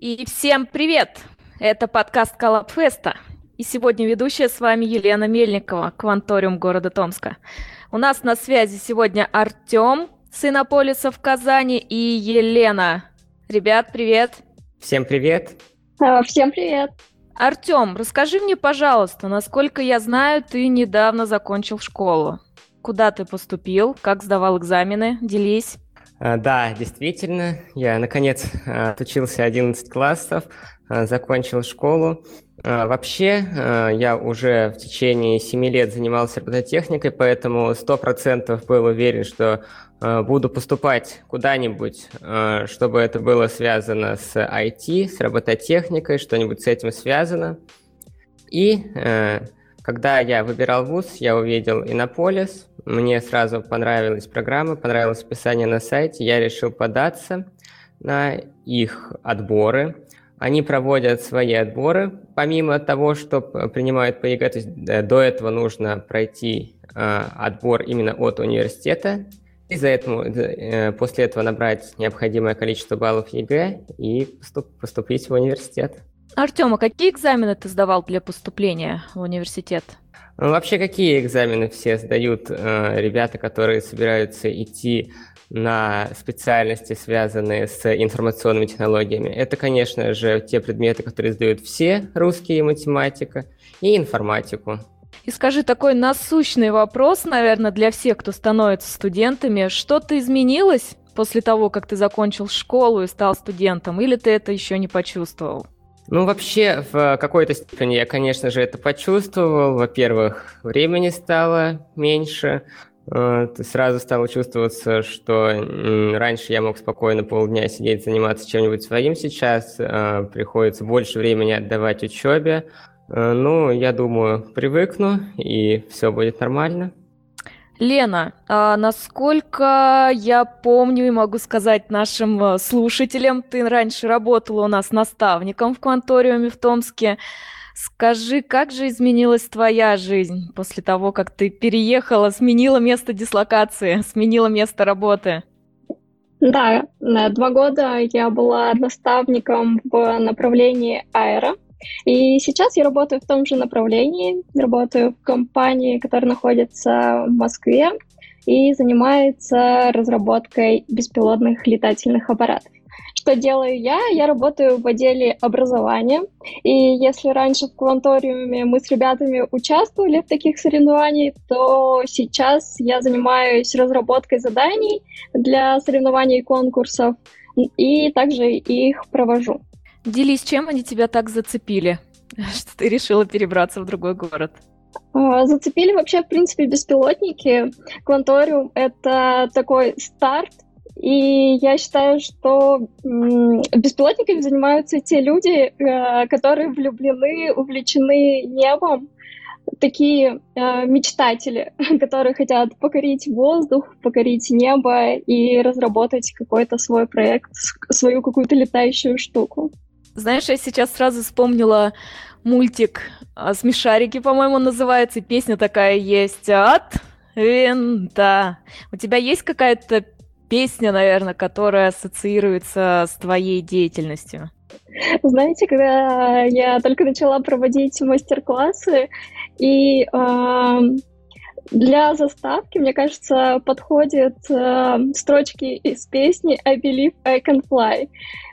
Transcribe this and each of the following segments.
И всем привет! Это подкаст Коллабфеста. И сегодня ведущая с вами Елена Мельникова, Кванториум города Томска. У нас на связи сегодня Артем, сын Аполиса в Казани, и Елена. Ребят, привет! Всем привет! А, всем привет! Артем, расскажи мне, пожалуйста, насколько я знаю, ты недавно закончил школу. Куда ты поступил? Как сдавал экзамены? Делись. А, да, действительно, я наконец а, отучился 11 классов, а, закончил школу. Вообще, я уже в течение 7 лет занимался робототехникой, поэтому 100% был уверен, что буду поступать куда-нибудь, чтобы это было связано с IT, с робототехникой, что-нибудь с этим связано. И когда я выбирал вуз, я увидел Иннополис, мне сразу понравилась программа, понравилось описание на сайте, я решил податься на их отборы. Они проводят свои отборы, помимо того, что принимают по ЕГЭ, то есть до этого нужно пройти э, отбор именно от университета, и за это, э, после этого набрать необходимое количество баллов ЕГЭ и поступ, поступить в университет. Артем, а какие экзамены ты сдавал для поступления в университет? Ну, вообще, какие экзамены все сдают э, ребята, которые собираются идти на специальности, связанные с информационными технологиями? Это, конечно же, те предметы, которые сдают все, русские математика, и информатику. И скажи такой насущный вопрос, наверное, для всех, кто становится студентами. Что-то изменилось после того, как ты закончил школу и стал студентом, или ты это еще не почувствовал? Ну, вообще, в какой-то степени я, конечно же, это почувствовал. Во-первых, времени стало меньше. Э, сразу стало чувствоваться, что раньше я мог спокойно полдня сидеть, заниматься чем-нибудь своим. Сейчас э, приходится больше времени отдавать учебе. Э, ну, я думаю, привыкну, и все будет нормально. Лена, а насколько я помню и могу сказать нашим э, слушателям, ты раньше работала у нас наставником в кванториуме в Томске. Скажи, как же изменилась твоя жизнь после того, как ты переехала, сменила место дислокации, сменила место работы? Да, два года я была наставником в направлении аэро. И сейчас я работаю в том же направлении, работаю в компании, которая находится в Москве и занимается разработкой беспилотных летательных аппаратов. Что делаю я? Я работаю в отделе образования. И если раньше в кванториуме мы с ребятами участвовали в таких соревнованиях, то сейчас я занимаюсь разработкой заданий для соревнований и конкурсов и также их провожу. Делись, чем они тебя так зацепили, что ты решила перебраться в другой город? Зацепили вообще, в принципе, беспилотники. Кванториум — это такой старт, и я считаю, что беспилотниками занимаются те люди, э, которые влюблены, увлечены небом, такие э, мечтатели, которые хотят покорить воздух, покорить небо и разработать какой-то свой проект, свою какую-то летающую штуку. Знаешь, я сейчас сразу вспомнила мультик а, «Смешарики», по-моему, называется. Песня такая есть от винта. У тебя есть какая-то песня, наверное, которая ассоциируется с твоей деятельностью? Знаете, когда я только начала проводить мастер-классы, и э, для заставки, мне кажется, подходят э, строчки из песни «I believe I can fly».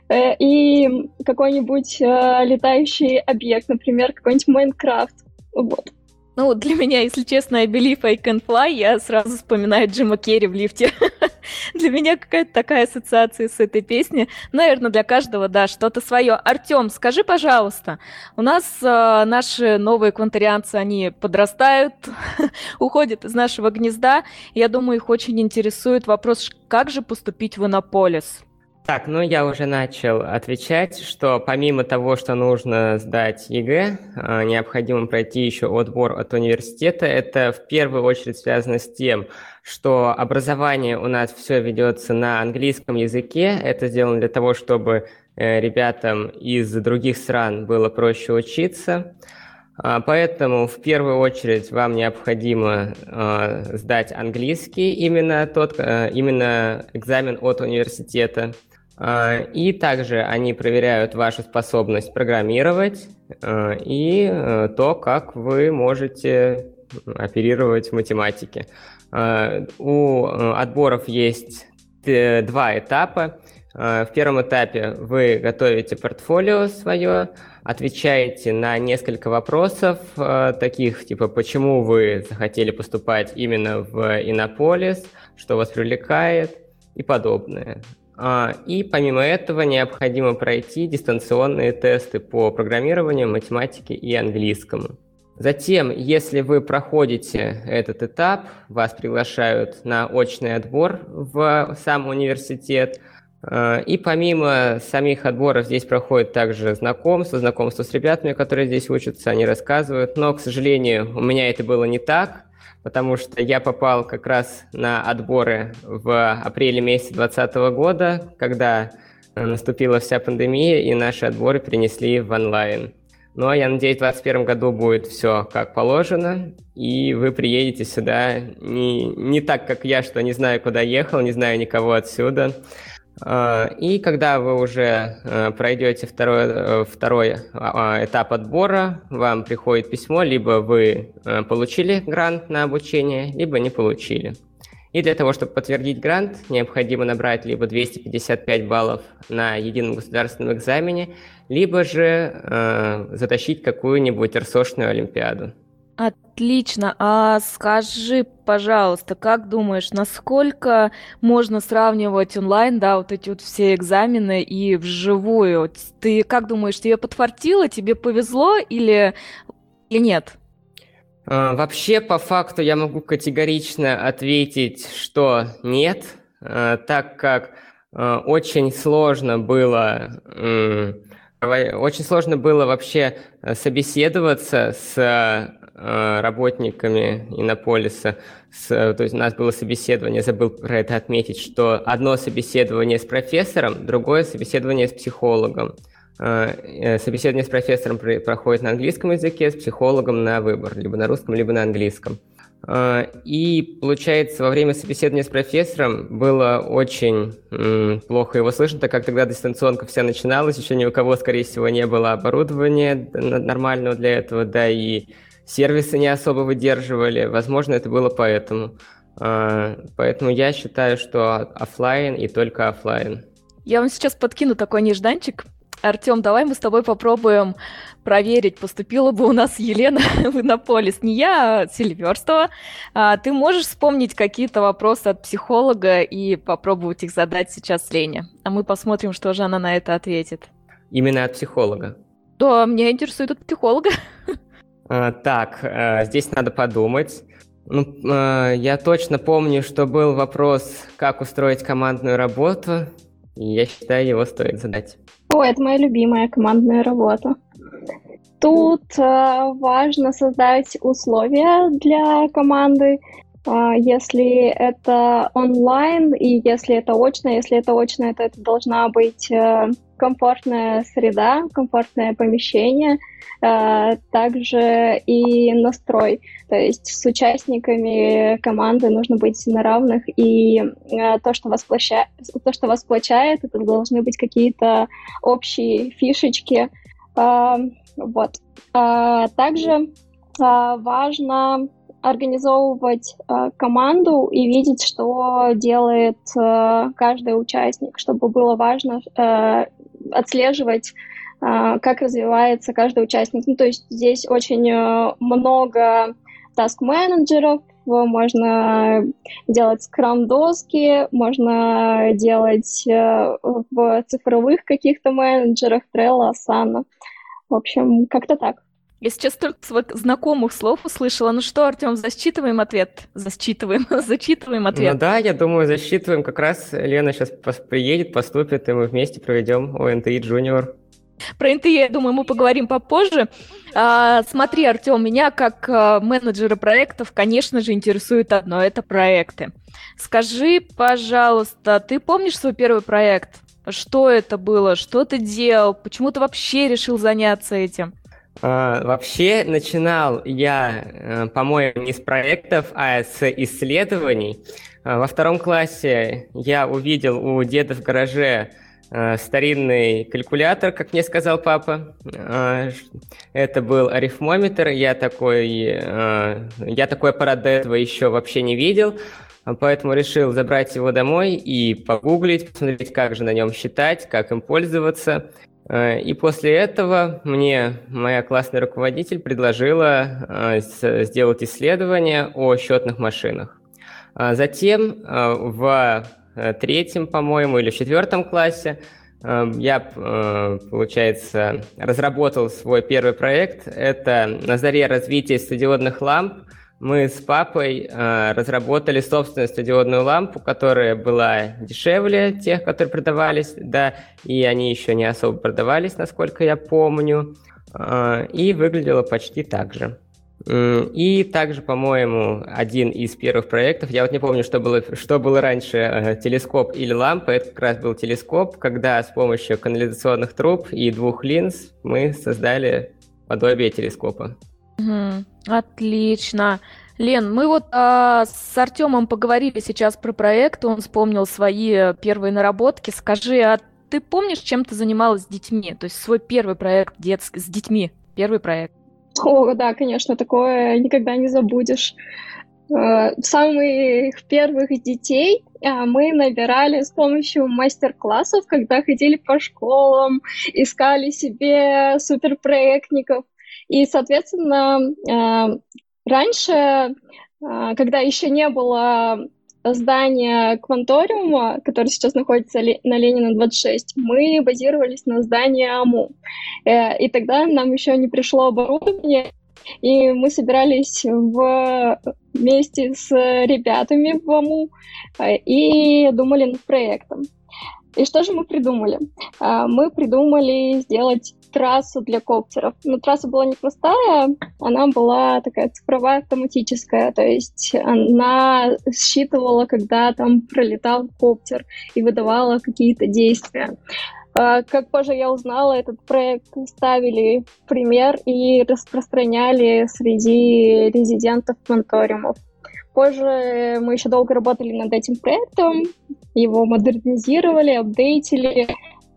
Э, и какой-нибудь э, летающий объект, например, какой-нибудь Майнкрафт. Вот. Ну, для меня, если честно, I believe I can fly, я сразу вспоминаю Джима Керри в лифте. для меня какая-то такая ассоциация с этой песней. Наверное, для каждого, да, что-то свое. Артем, скажи, пожалуйста, у нас э, наши новые квантарианцы, они подрастают, уходят из нашего гнезда. Я думаю, их очень интересует вопрос, как же поступить в Иннополис? Так, ну я уже начал отвечать, что помимо того, что нужно сдать ЕГЭ, а, необходимо пройти еще отбор от университета. Это в первую очередь связано с тем, что образование у нас все ведется на английском языке. Это сделано для того, чтобы э, ребятам из других стран было проще учиться. А, поэтому в первую очередь вам необходимо э, сдать английский, именно, тот, э, именно экзамен от университета. А, и также они проверяют вашу способность программировать а, и э, то, как вы можете оперировать в математике. А, у э, отборов есть два этапа. В первом этапе вы готовите портфолио свое, отвечаете на несколько вопросов, таких типа, почему вы захотели поступать именно в Иннополис, что вас привлекает и подобное. А, и помимо этого необходимо пройти дистанционные тесты по программированию, математике и английскому. Затем, если вы проходите этот этап, вас приглашают на очный отбор в сам университет. А, и помимо самих отборов здесь проходит также знакомство, знакомство с ребятами, которые здесь учатся, они рассказывают. Но, к сожалению, у меня это было не так потому что я попал как раз на отборы в апреле месяце 2020 года, когда наступила вся пандемия, и наши отборы перенесли в онлайн. Но я надеюсь, в 2021 году будет все как положено, и вы приедете сюда не, не так, как я, что не знаю, куда ехал, не знаю никого отсюда, а, и когда вы уже э, пройдете второй, э, второй а, а, этап отбора, вам приходит письмо, либо вы э, получили грант на обучение, либо не получили. И для того, чтобы подтвердить грант, необходимо набрать либо 255 баллов на едином государственном экзамене, либо же э, затащить какую-нибудь РСОшную олимпиаду. Отлично. А скажи, пожалуйста, как думаешь, насколько можно сравнивать онлайн, да, вот эти вот все экзамены и вживую? Ты как думаешь, тебе подфартило, тебе повезло или, или нет? А, вообще, по факту, я могу категорично ответить, что нет, а, так как а, очень сложно было очень сложно было вообще собеседоваться с Э, работниками Иннополиса. С, то есть у нас было собеседование, забыл про это отметить, что одно собеседование с профессором, другое собеседование с психологом. Э, э, собеседование с профессором проходит на английском языке, с психологом на выбор, либо на русском, либо на английском. И получается, во время собеседования с профессором было очень плохо его слышно, так как тогда дистанционка вся начиналась, еще ни у кого, скорее всего, не было оборудования нормального для этого, да и сервисы не особо выдерживали. Возможно, это было поэтому. А, поэтому я считаю, что офлайн и только офлайн. Я вам сейчас подкину такой нежданчик. Артем, давай мы с тобой попробуем проверить, поступила бы у нас Елена в Иннополис. Не я, а Сильверстова. А, ты можешь вспомнить какие-то вопросы от психолога и попробовать их задать сейчас Лене? А мы посмотрим, что же она на это ответит. Именно от психолога? Да, меня интересует от психолога. А, так, э, здесь надо подумать. Ну, э, я точно помню, что был вопрос, как устроить командную работу, и я считаю, его стоит задать. О, это моя любимая командная работа. Тут э, важно создать условия для команды, э, если это онлайн и если это очно. Если это очно, то это должна быть э, комфортная среда, комфортное помещение – Э, также и настрой. То есть с участниками команды нужно быть на равных, и э, то, что вас, площа... то, что вас сплочает, это должны быть какие-то общие фишечки. Вот. Также важно организовывать э, команду и видеть, что делает э, каждый участник, чтобы было важно э, отслеживать а, как развивается каждый участник. Ну, то есть здесь очень э, много таск-менеджеров, можно делать скрам-доски, можно делать э, в цифровых каких-то менеджерах, Trello, Asana. В общем, как-то так. Я сейчас только знакомых слов услышала. Ну что, Артем, засчитываем ответ? Засчитываем, зачитываем ответ. Ну да, я думаю, засчитываем. Как раз Лена сейчас приедет, поступит, и мы вместе проведем ОНТИ Junior. Про НТИ, я думаю, мы поговорим попозже. А, смотри, Артем, меня как а, менеджера проектов, конечно же, интересует одно – это проекты. Скажи, пожалуйста, ты помнишь свой первый проект? Что это было? Что ты делал? Почему ты вообще решил заняться этим? А, вообще начинал я, э, по-моему, не с проектов, а с исследований. А, во втором классе я увидел у деда в гараже э, старинный калькулятор, как мне сказал папа. Э, это был арифмометр. Я такой, э, я такой аппарат до этого еще вообще не видел. Поэтому решил забрать его домой и погуглить, посмотреть, как же на нем считать, как им пользоваться. Э, и после этого мне моя классная руководитель предложила э, сделать исследование о счетных машинах. А затем э, в третьем, по-моему, или в четвертом классе я, получается, разработал свой первый проект. Это на заре развития стадиодных ламп – мы с папой э, разработали собственную стадионную лампу, которая была дешевле тех, которые продавались, да, и они еще не особо продавались, насколько я помню, э, и выглядела почти так же. И также, по-моему, один из первых проектов, я вот не помню, что было, что было раньше, э, телескоп или лампа, это как раз был телескоп, когда с помощью канализационных труб и двух линз мы создали подобие телескопа. Мгм. Отлично. Лен, мы вот а, с Артемом поговорили сейчас про проект, он вспомнил свои первые наработки. Скажи, а ты помнишь, чем ты занималась с детьми? То есть свой первый проект детский с детьми, первый проект. О, да, конечно, такое никогда не забудешь. Э, Самых первых детей а, мы набирали с помощью мастер-классов, когда ходили по школам, искали себе суперпроектников. И, соответственно, э, раньше, э, когда еще не было здания Кванториума, который сейчас находится на Ленина 26, мы базировались на здании АМУ. Э, и тогда нам еще не пришло оборудование, и мы собирались вместе с ребятами в АМУ и думали над проектом. И что же мы придумали? Мы придумали сделать трассу для коптеров. Но трасса была не простая, она была такая цифровая, автоматическая, то есть она считывала, когда там пролетал коптер и выдавала какие-то действия. А, как позже я узнала, этот проект ставили в пример и распространяли среди резидентов монториумов. Позже мы еще долго работали над этим проектом, его модернизировали, апдейтили,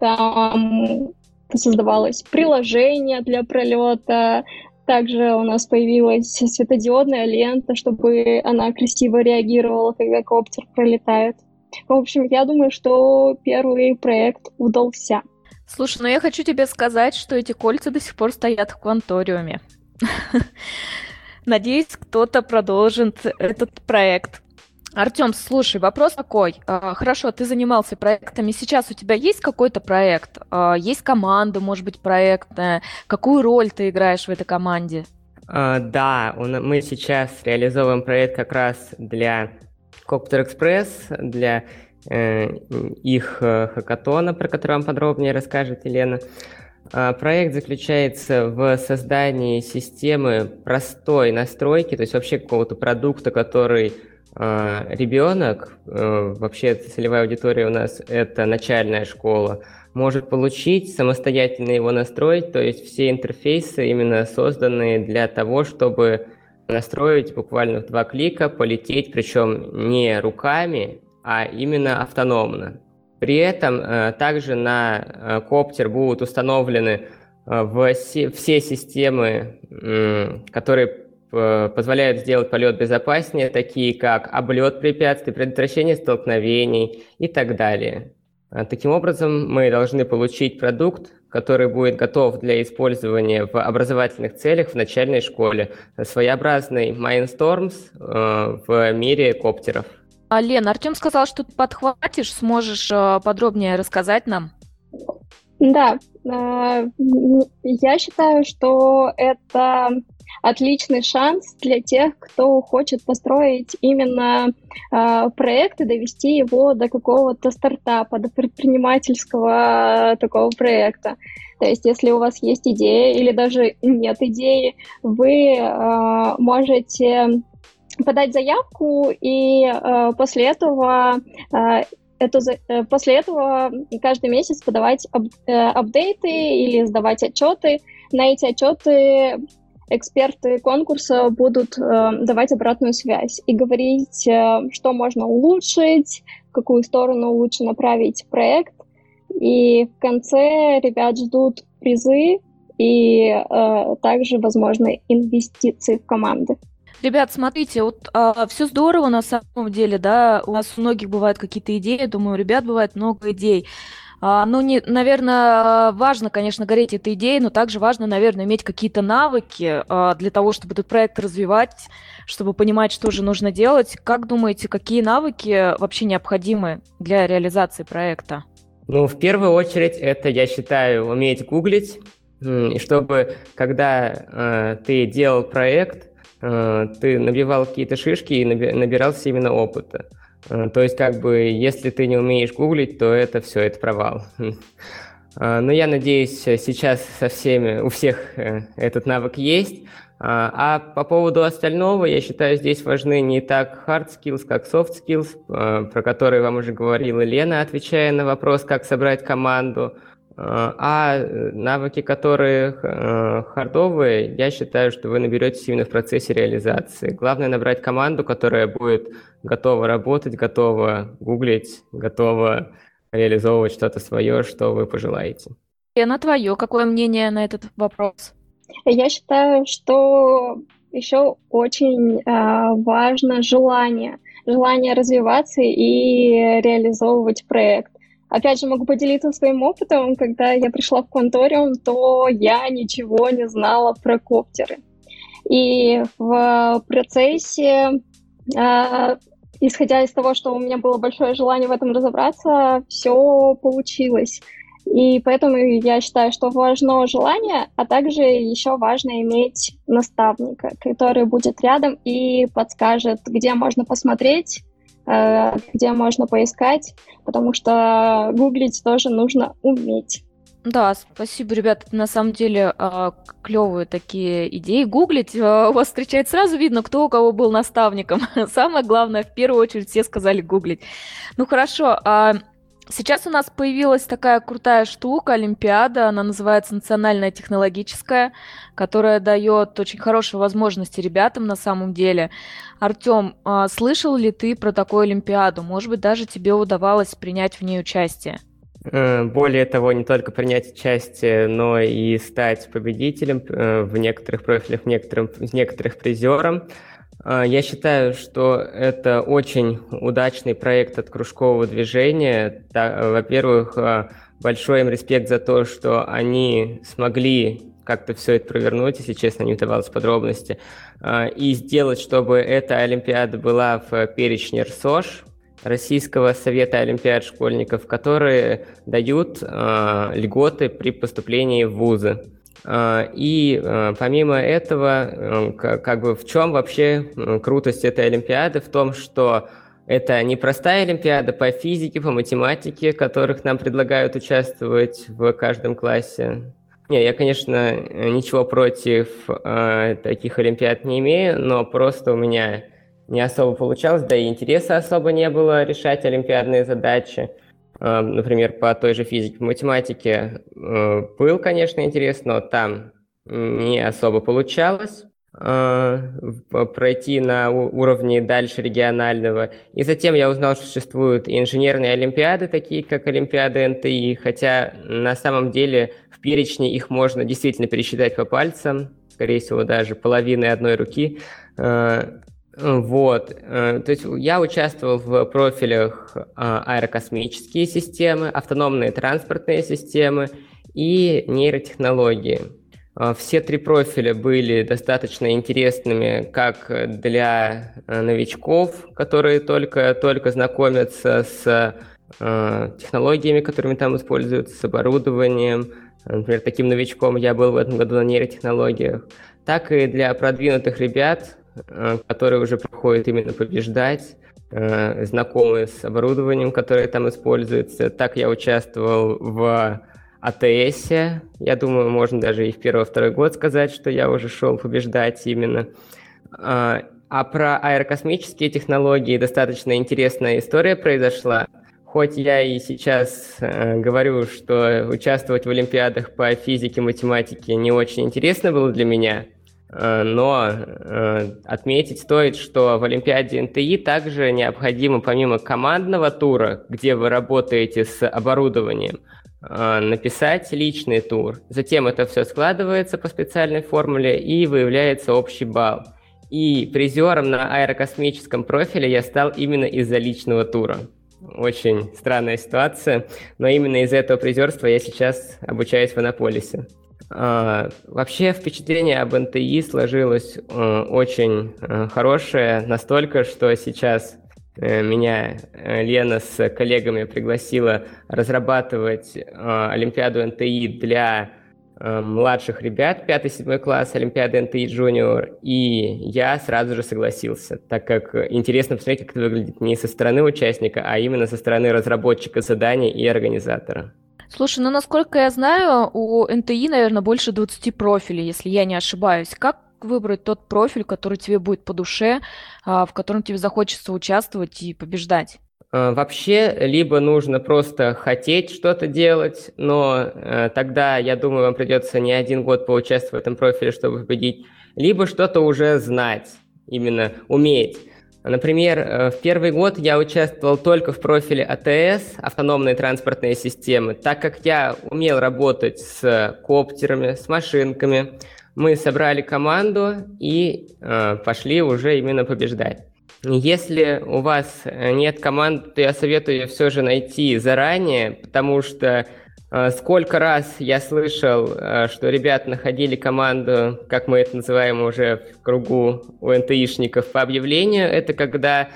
там создавалось приложение для пролета, также у нас появилась светодиодная лента, чтобы она красиво реагировала, когда коптер пролетает. В общем, я думаю, что первый проект удался. Слушай, ну я хочу тебе сказать, что эти кольца до сих пор стоят в кванториуме. Надеюсь, кто-то продолжит этот проект. Артем, слушай, вопрос такой. А, хорошо, ты занимался проектами. Сейчас у тебя есть какой-то проект? А, есть команда, может быть, проектная? Какую роль ты играешь в этой команде? Uh, да, мы сейчас реализовываем проект как раз для Copter Express, для э, их э, хакатона, про который вам подробнее расскажет Елена. Uh, проект заключается в создании системы простой настройки, то есть вообще какого-то продукта, который а, ребенок, э, вообще целевая аудитория у нас это начальная школа, может получить, самостоятельно его настроить, то есть все интерфейсы именно созданы для того, чтобы настроить буквально в два клика, полететь, причем не руками, а именно автономно. При этом э, также на э, коптер будут установлены все системы, которые позволяют сделать полет безопаснее, такие как облет препятствий, предотвращение столкновений и так далее. Таким образом, мы должны получить продукт, который будет готов для использования в образовательных целях в начальной школе. Своеобразный Mindstorms э, в мире коптеров. А, Лен, Артем сказал, что ты подхватишь, сможешь э, подробнее рассказать нам? Да, э, я считаю, что это отличный шанс для тех, кто хочет построить именно э, проект и довести его до какого-то стартапа, до предпринимательского такого проекта. То есть, если у вас есть идея или даже нет идеи, вы э, можете подать заявку и э, после этого э, эту, э, после этого каждый месяц подавать ап, э, апдейты или сдавать отчеты. На эти отчеты эксперты конкурса будут э, давать обратную связь и говорить, э, что можно улучшить, в какую сторону лучше направить проект. И в конце ребят ждут призы и э, также, возможно, инвестиции в команды. Ребят, смотрите, вот а, все здорово на самом деле, да, у нас у многих бывают какие-то идеи, думаю, у ребят бывает много идей. А, ну, не, наверное, важно, конечно, гореть этой идеей, но также важно, наверное, иметь какие-то навыки а, для того, чтобы этот проект развивать, чтобы понимать, что же нужно делать. Как думаете, какие навыки вообще необходимы для реализации проекта? Ну, в первую очередь, это, я считаю, уметь гуглить, и чтобы, когда э, ты делал проект, ты набивал какие-то шишки и набирался именно опыта. Э, то есть, как бы, если ты не умеешь гуглить, то это все, это провал. Э, но я надеюсь, сейчас со всеми, у всех э, этот навык есть. А по поводу остального, я считаю, здесь важны не так hard skills, как soft skills, про которые вам уже говорила Лена, отвечая на вопрос, как собрать команду. А навыки, которые хардовые, я считаю, что вы наберетесь именно в процессе реализации. Главное набрать команду, которая будет готова работать, готова гуглить, готова реализовывать что-то свое, что вы пожелаете. Лена, твое какое мнение на этот вопрос? Я считаю, что еще очень э, важно желание, желание развиваться и реализовывать проект. Опять же, могу поделиться своим опытом. Когда я пришла в Конториум, то я ничего не знала про коптеры. И в процессе, э, исходя из того, что у меня было большое желание в этом разобраться, все получилось. И поэтому я считаю, что важно желание, а также еще важно иметь наставника, который будет рядом и подскажет, где можно посмотреть, где можно поискать, потому что гуглить тоже нужно уметь. Да, спасибо, ребята. Это на самом деле э, клевые такие идеи. Гуглить э, у вас встречает сразу видно, кто у кого был наставником. Самое главное, в первую очередь, все сказали гуглить. Ну хорошо, а Сейчас у нас появилась такая крутая штука, Олимпиада, она называется Национальная технологическая, которая дает очень хорошие возможности ребятам на самом деле. Артем, а, слышал ли ты про такую Олимпиаду? Может быть, даже тебе удавалось принять в ней участие? Э, более того, не только принять участие, но и стать победителем э, в некоторых профилях, в некоторых, в некоторых призером. А, я считаю, что это очень удачный проект от кружкового движения. Во-первых, а, большой им респект за то, что они смогли как-то все это провернуть, если честно, не удавалось подробности, а, и сделать, чтобы эта Олимпиада была в перечне РСОШ, Российского совета олимпиад школьников, которые дают льготы при поступлении в вузы. А, и а, помимо этого, э, как бы в чем вообще э, крутость этой Олимпиады? В том, что это не простая Олимпиада по физике, по математике, которых нам предлагают участвовать в каждом классе. Не, я, конечно, ничего против э, таких Олимпиад не имею, но просто у меня не особо получалось, да и интереса особо не было решать олимпиадные задачи. А, например, по той же физике, по математике э, был, конечно, интерес, но там не особо получалось а, пройти на уровне дальше регионального. И затем я узнал, что существуют инженерные олимпиады, такие как Олимпиады НТИ, хотя на самом деле в перечне их можно действительно пересчитать по пальцам, скорее всего, даже половины одной руки. Вот, э, то есть я участвовал в профилях а, аэрокосмические системы, автономные транспортные системы и нейротехнологии. А, все три профиля были достаточно интересными как для э, новичков, которые только, только знакомятся с э, технологиями, которыми там используются, с оборудованием. Например, таким новичком я был в этом году на нейротехнологиях. Так и для продвинутых ребят, Э, которые уже проходят именно побеждать, э, знакомы с оборудованием, которое там используется. Так я участвовал в АТС. Я думаю, можно даже и в первый-второй год сказать, что я уже шел побеждать именно. А, а про аэрокосмические технологии достаточно интересная история произошла. Хоть я и сейчас э, говорю, что участвовать в Олимпиадах по физике, математике не очень интересно было для меня, Э, но э, отметить стоит, что в Олимпиаде НТИ также необходимо помимо командного тура, где вы работаете с оборудованием, э, написать личный тур. Затем это все складывается по специальной формуле и выявляется общий балл. И призером на аэрокосмическом профиле я стал именно из-за личного тура. Очень странная ситуация, но именно из-за этого призерства я сейчас обучаюсь в Анаполисе. А, вообще впечатление об НТИ сложилось э, очень э, хорошее, настолько, что сейчас э, меня Лена с коллегами пригласила разрабатывать Олимпиаду НТИ для младших ребят, 5-7 класс Олимпиады НТИ Junior, и я сразу же согласился, так как интересно посмотреть, как это выглядит не со стороны участника, а именно со стороны разработчика задания и организатора. Слушай, ну насколько я знаю, у НТИ, наверное, больше 20 профилей, если я не ошибаюсь. Как выбрать тот профиль, который тебе будет по душе, а, в котором тебе захочется участвовать и побеждать? А, вообще, либо нужно просто хотеть что-то делать, но э, тогда, я думаю, вам придется не один год поучаствовать в этом профиле, чтобы победить, либо что-то уже знать, именно уметь. Например, э, в первый год я участвовал только в профиле АТС, автономные транспортные системы, так как я умел работать с коптерами, с машинками. Мы собрали команду и э, пошли уже именно побеждать. Если у вас нет команды, то я советую ее все же найти заранее, потому что сколько раз я слышал, а, что ребята находили команду, как мы это называем уже в кругу у НТИшников, по объявлению. Это когда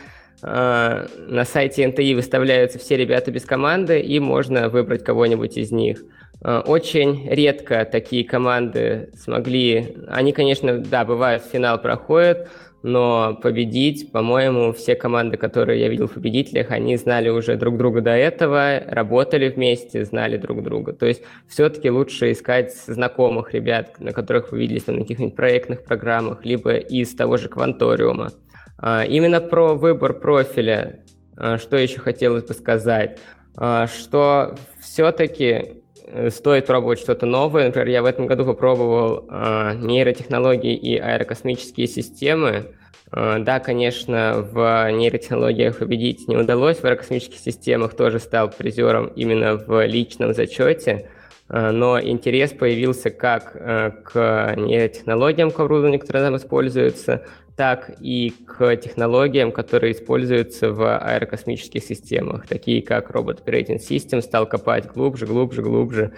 э, на сайте НТИ выставляются все ребята без команды, и можно выбрать кого-нибудь из них. Очень редко такие команды смогли... Они, конечно, да, бывают, финал проходят, но победить, по-моему, все команды, которые я видел в победителях, они знали уже друг друга до этого, работали вместе, знали друг друга. То есть все-таки лучше искать знакомых ребят, на которых вы виделись на каких-нибудь проектных программах, либо из того же кванториума. А, именно про выбор профиля, а, что еще хотелось бы сказать, а, что все-таки стоит пробовать что-то новое. Например, я в этом году попробовал э, нейротехнологии и аэрокосмические системы. Э, да, конечно, в нейротехнологиях победить не удалось, в аэрокосмических системах тоже стал призером именно в личном зачете, э, но интерес появился как э, к нейротехнологиям, к оборудованию, которое там используется, так и к технологиям, которые используются в аэрокосмических системах, такие как Robot Operating System, стал копать глубже, глубже, глубже,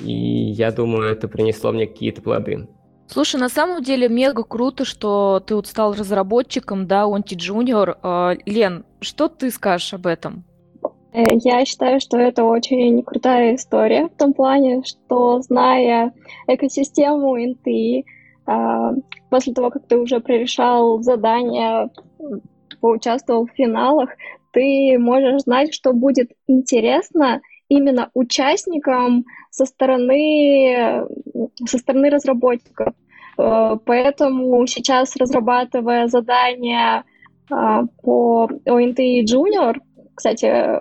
и я думаю, это принесло мне какие-то плоды. Слушай, на самом деле мега круто, что ты вот стал разработчиком, да, Онти Junior. А, Лен, что ты скажешь об этом? Э, я считаю, что это очень крутая история в том плане, что зная экосистему инты, а, после того, как ты уже прорешал задания, поучаствовал в финалах, ты можешь знать, что будет интересно именно участникам со стороны, со стороны разработчиков. Э, поэтому сейчас, разрабатывая задания а, по ONT Junior, кстати,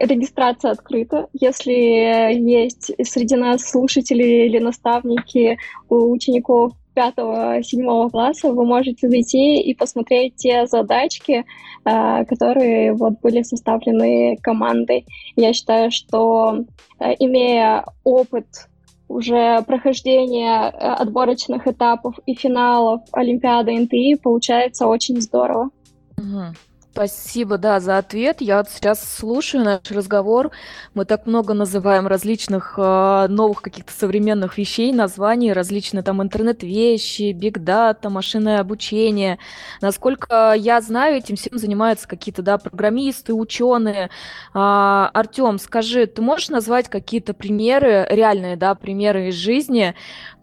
регистрация открыта. Если есть среди нас слушатели или наставники у учеников пятого-седьмого класса, вы можете зайти и посмотреть те задачки, э, которые вот были составлены командой. Я считаю, что э, имея опыт уже прохождения отборочных этапов и финалов Олимпиады НТИ, получается очень здорово. Угу. Спасибо, да, за ответ. Я вот сейчас слушаю наш разговор. Мы так много называем различных э, новых каких-то современных вещей, названий, различные там интернет-вещи, биг-дата, машинное обучение. Насколько я знаю, этим всем занимаются какие-то, да, программисты, ученые. А, Артем, скажи, ты можешь назвать какие-то примеры, реальные, да, примеры из жизни,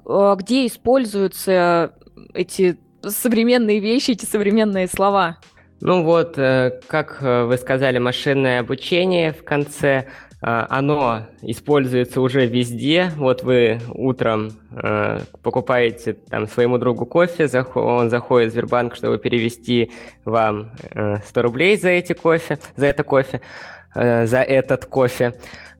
э, где используются эти современные вещи, эти современные слова? Ну вот, э, как э, вы сказали, машинное обучение в конце, э, оно используется уже везде. Вот вы утром покупаете там своему другу кофе, он заходит в Сбербанк, чтобы перевести вам 100 рублей за эти кофе, за это кофе, за этот кофе.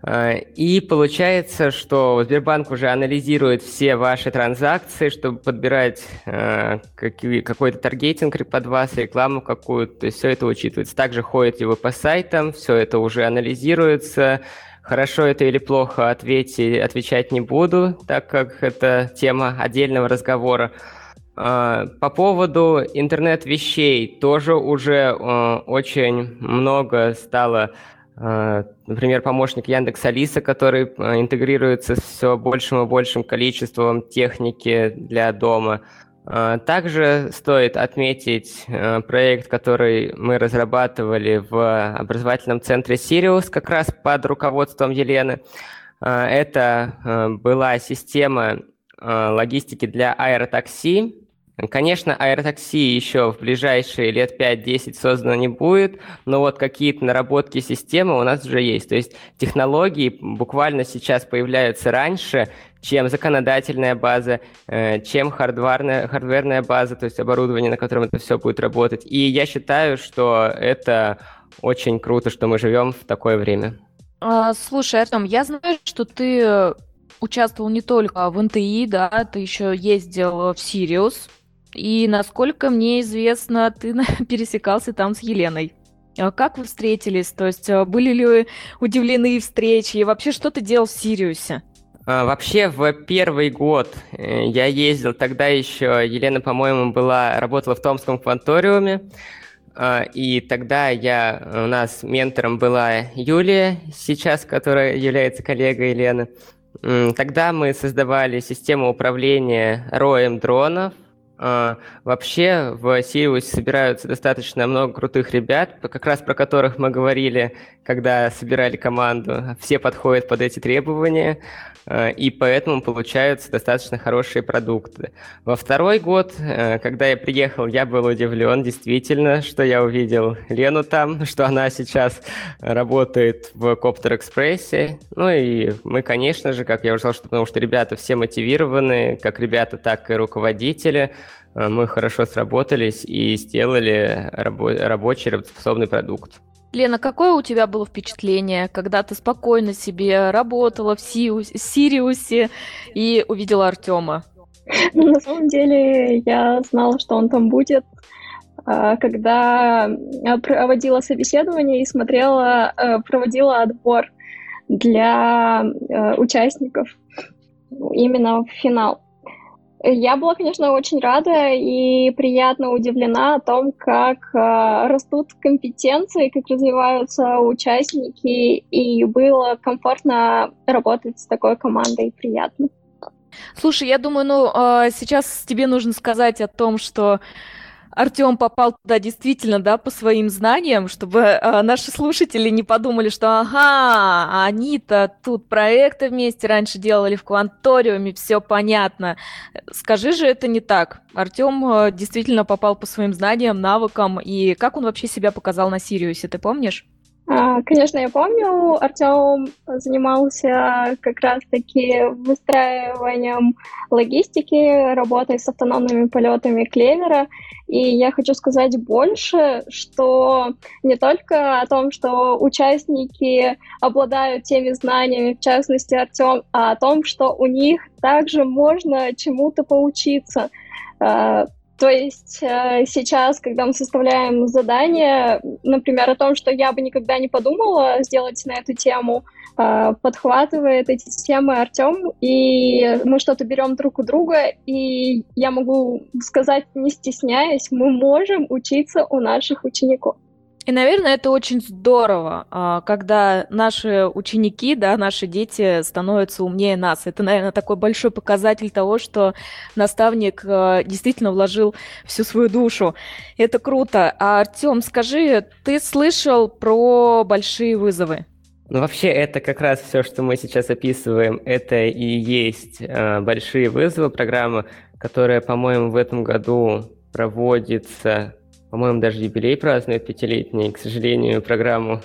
А, и получается, что Сбербанк уже анализирует все ваши транзакции, чтобы подбирать э, какой-то таргетинг под вас, рекламу какую-то. То есть все это учитывается. Также ходит его по сайтам, все это уже анализируется, хорошо это или плохо, ответить, отвечать не буду, так как это тема отдельного разговора. А, по поводу интернет-вещей тоже уже э, очень много стало например, помощник Яндекс Алиса, который э, интегрируется с все большим и большим количеством техники для дома. А, также стоит отметить э, проект, который мы разрабатывали в образовательном центре Sirius, как раз под руководством Елены. Это э, была система логистики для аэротакси, Конечно, аэротакси еще в ближайшие лет 5-10 создано не будет, но вот какие-то наработки системы у нас уже есть. То есть технологии буквально сейчас появляются раньше, чем законодательная база, э, чем хардварная, хардверная база, то есть оборудование, на котором это все будет работать. И я считаю, что это очень круто, что мы живем в такое время. А, слушай, Артем, я знаю, что ты участвовал не только в НТИ, да, ты еще ездил в Сириус, и, насколько мне известно, ты пересекался там с Еленой. А как вы встретились? То есть а, были ли вы удивлены встречи? И вообще, что ты делал в Сириусе? А, вообще, в первый год э, я ездил, тогда еще Елена, по-моему, была, работала в Томском кванториуме, и тогда я, у нас ментором была Юлия, сейчас, которая является коллегой Елены. Тогда мы создавали систему управления роем дронов, а, вообще в Сириусе собираются достаточно много крутых ребят, как раз про которых мы говорили, когда собирали команду. Все подходят под эти требования, а, и поэтому получаются достаточно хорошие продукты. Во второй год, а, когда я приехал, я был удивлен действительно, что я увидел Лену там, что она сейчас работает в Коптер Экспрессе. Ну и мы, конечно же, как я уже сказал, что, потому что ребята все мотивированы, как ребята, так и руководители – Э, мы хорошо сработались и сделали рабо- рабочий работоспособный продукт. Лена, какое у тебя было впечатление, когда ты спокойно себе работала в Сириусе и увидела Артема? Ну, на самом деле, я знала, что он там будет, а, когда проводила собеседование и смотрела, э, проводила отбор для участников именно в финал. Я была, конечно, очень рада и приятно удивлена о том, как э, растут компетенции, как развиваются участники, и было комфортно работать с такой командой, приятно. Слушай, я думаю, ну, э, сейчас тебе нужно сказать о том, что Артем попал туда действительно, да, по своим знаниям, чтобы э, наши слушатели не подумали, что ага, они-то тут проекты вместе раньше делали в кванториуме, все понятно. Скажи же, это не так. Артем э, действительно попал по своим знаниям, навыкам, и как он вообще себя показал на Сириусе, ты помнишь? А, конечно, я помню, Артем занимался как раз-таки выстраиванием логистики, работой с автономными полетами Клевера. И я хочу сказать больше, что не только о том, что участники обладают теми знаниями, в частности Артем, а о том, что у них также можно чему-то поучиться. То есть э, сейчас, когда мы составляем задание, например, о том, что я бы никогда не подумала сделать на эту тему, э, подхватывает эти темы Артем, и мы что-то берем друг у друга, и я могу сказать, не стесняясь, мы можем учиться у наших учеников. И, наверное, это очень здорово, а, когда наши ученики, да, наши дети становятся умнее нас. Это, наверное, такой большой показатель того, что наставник а, действительно вложил всю свою душу. Это круто. А, Артем, скажи, ты слышал про большие вызовы? Ну, вообще, это как раз все, что мы сейчас описываем, это и есть э, большие вызовы, программа, которая, по-моему, в этом году проводится по-моему, даже юбилей празднует пятилетний. К сожалению, программу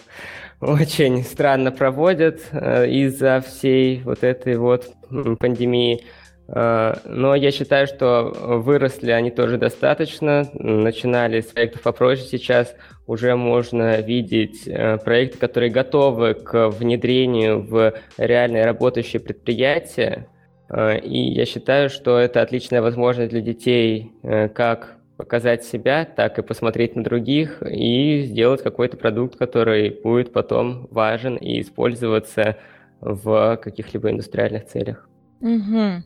очень странно проводят э, из-за всей вот этой вот пандемии. Э, но я считаю, что выросли они тоже достаточно. Начинали с проектов попроще. Сейчас уже можно видеть э, проекты, которые готовы к внедрению в реальные работающие предприятия. И я считаю, что это отличная возможность для детей как показать себя, так и посмотреть на других и сделать какой-то продукт, который будет потом важен и использоваться в каких-либо индустриальных целях. Угу.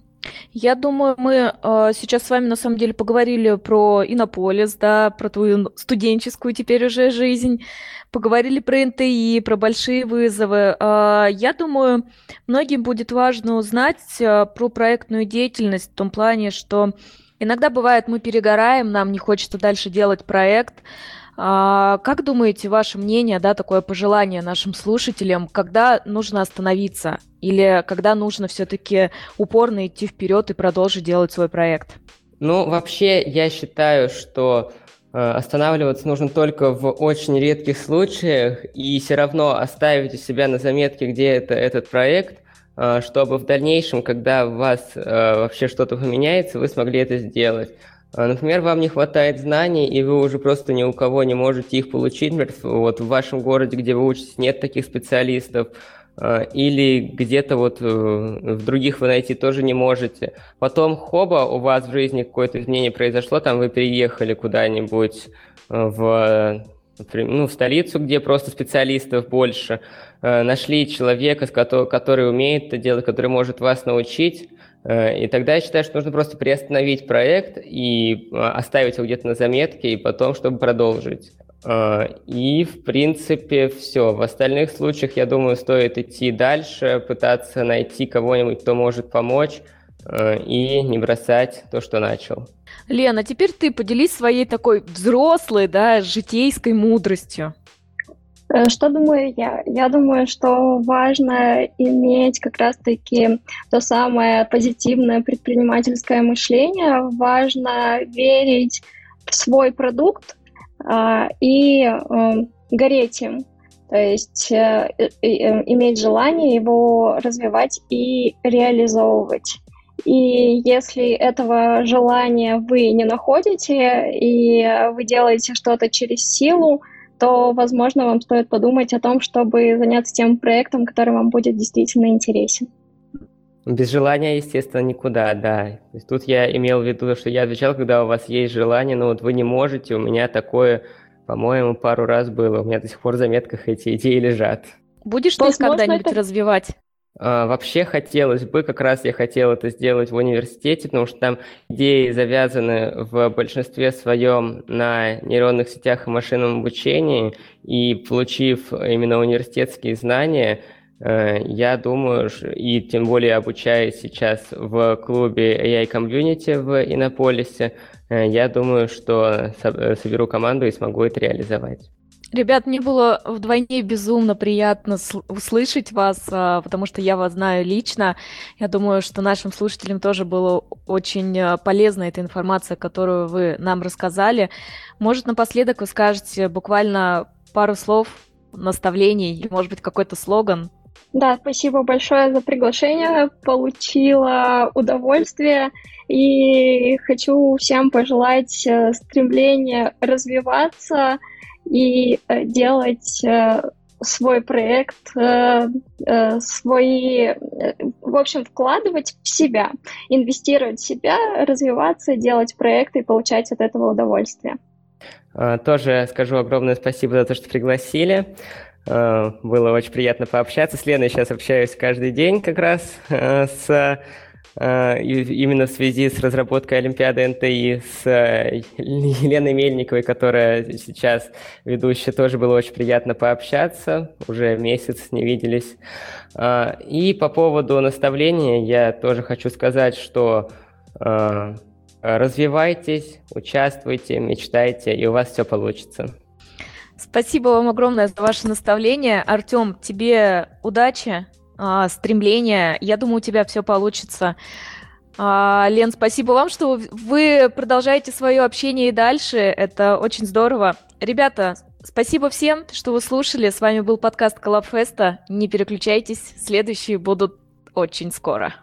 Я думаю, мы э, сейчас с вами на самом деле поговорили про Иннополис, да, про твою студенческую теперь уже жизнь, поговорили про НТИ, про большие вызовы. Э, я думаю, многим будет важно узнать э, про проектную деятельность в том плане, что иногда бывает, мы перегораем, нам не хочется дальше делать проект, а, как думаете, ваше мнение, да, такое пожелание нашим слушателям, когда нужно остановиться или когда нужно все-таки упорно идти вперед и продолжить делать свой проект? Ну, вообще, я считаю, что э, останавливаться нужно только в очень редких случаях и все равно оставить у себя на заметке, где это этот проект, чтобы в дальнейшем, когда у вас э, вообще что-то поменяется, вы смогли это сделать. А, например, вам не хватает знаний, и вы уже просто ни у кого не можете их получить. Например, вот в вашем городе, где вы учитесь, нет таких специалистов, или где-то вот э, в других вы найти тоже не можете. Потом, хоба, у вас в жизни какое-то изменение произошло, там вы переехали куда-нибудь э, в, ну, в столицу, где просто специалистов больше, э, нашли человека, который умеет это делать, который может вас научить, Э, и тогда я считаю, что нужно просто приостановить проект и э, оставить его где-то на заметке, и потом, чтобы продолжить. И, в принципе, все. В остальных случаях, я думаю, стоит идти дальше, пытаться найти кого-нибудь, кто может помочь, и не бросать то, что начал. Лена, теперь ты поделись своей такой взрослой, да, житейской мудростью. Э, что думаю я? Я думаю, что важно иметь как раз-таки то самое позитивное предпринимательское мышление, важно верить в свой продукт э, и э, гореть им. То есть э, э, э, иметь желание его развивать и реализовывать. И если этого желания вы не находите, и вы делаете что-то через силу, то, возможно, вам стоит подумать о том, чтобы заняться тем проектом, который вам будет действительно интересен. Без желания, естественно, никуда, да. То есть тут я имел в виду, что я отвечал, когда у вас есть желание, но вот вы не можете, у меня такое, по-моему, пару раз было. У меня до сих пор в заметках эти идеи лежат. Будешь ты когда-нибудь это... развивать? А, вообще хотелось бы, как раз я хотел это сделать в университете, потому что там идеи завязаны в большинстве своем на нейронных сетях и машинном обучении, и получив именно университетские знания, э, я думаю, и тем более обучаясь сейчас в клубе AI Community в Иннополисе, э, я думаю, что соберу команду и смогу это реализовать. Ребят, мне было вдвойне безумно приятно услышать вас, а, потому что я вас знаю лично. Я думаю, что нашим слушателям тоже было очень а, полезна эта информация, которую вы нам рассказали. Может, напоследок вы скажете буквально пару слов, наставлений, может быть, какой-то слоган? Да, спасибо большое за приглашение. Получила удовольствие и хочу всем пожелать э, стремления развиваться, и э, делать э, свой проект, э, свои, в общем, вкладывать в себя, инвестировать в себя, развиваться, делать проекты и получать от этого удовольствие. А, тоже скажу огромное спасибо за то, что пригласили. Было очень приятно пообщаться. С Леной сейчас общаюсь каждый день как раз с а, именно в связи с разработкой Олимпиады НТИ с э, Еленой Мельниковой, которая сейчас ведущая, тоже было очень приятно пообщаться, уже месяц не виделись. А, и по поводу наставления я тоже хочу сказать, что развивайтесь, участвуйте, мечтайте, и у вас все получится. Спасибо вам огромное за ваше наставление. Артем, тебе удачи, а, стремления. Я думаю, у тебя все получится. А, Лен, спасибо вам, что вы продолжаете свое общение и дальше. Это очень здорово. Ребята, спасибо всем, что вы слушали. С вами был подкаст Коллабфеста. Не переключайтесь, следующие будут очень скоро.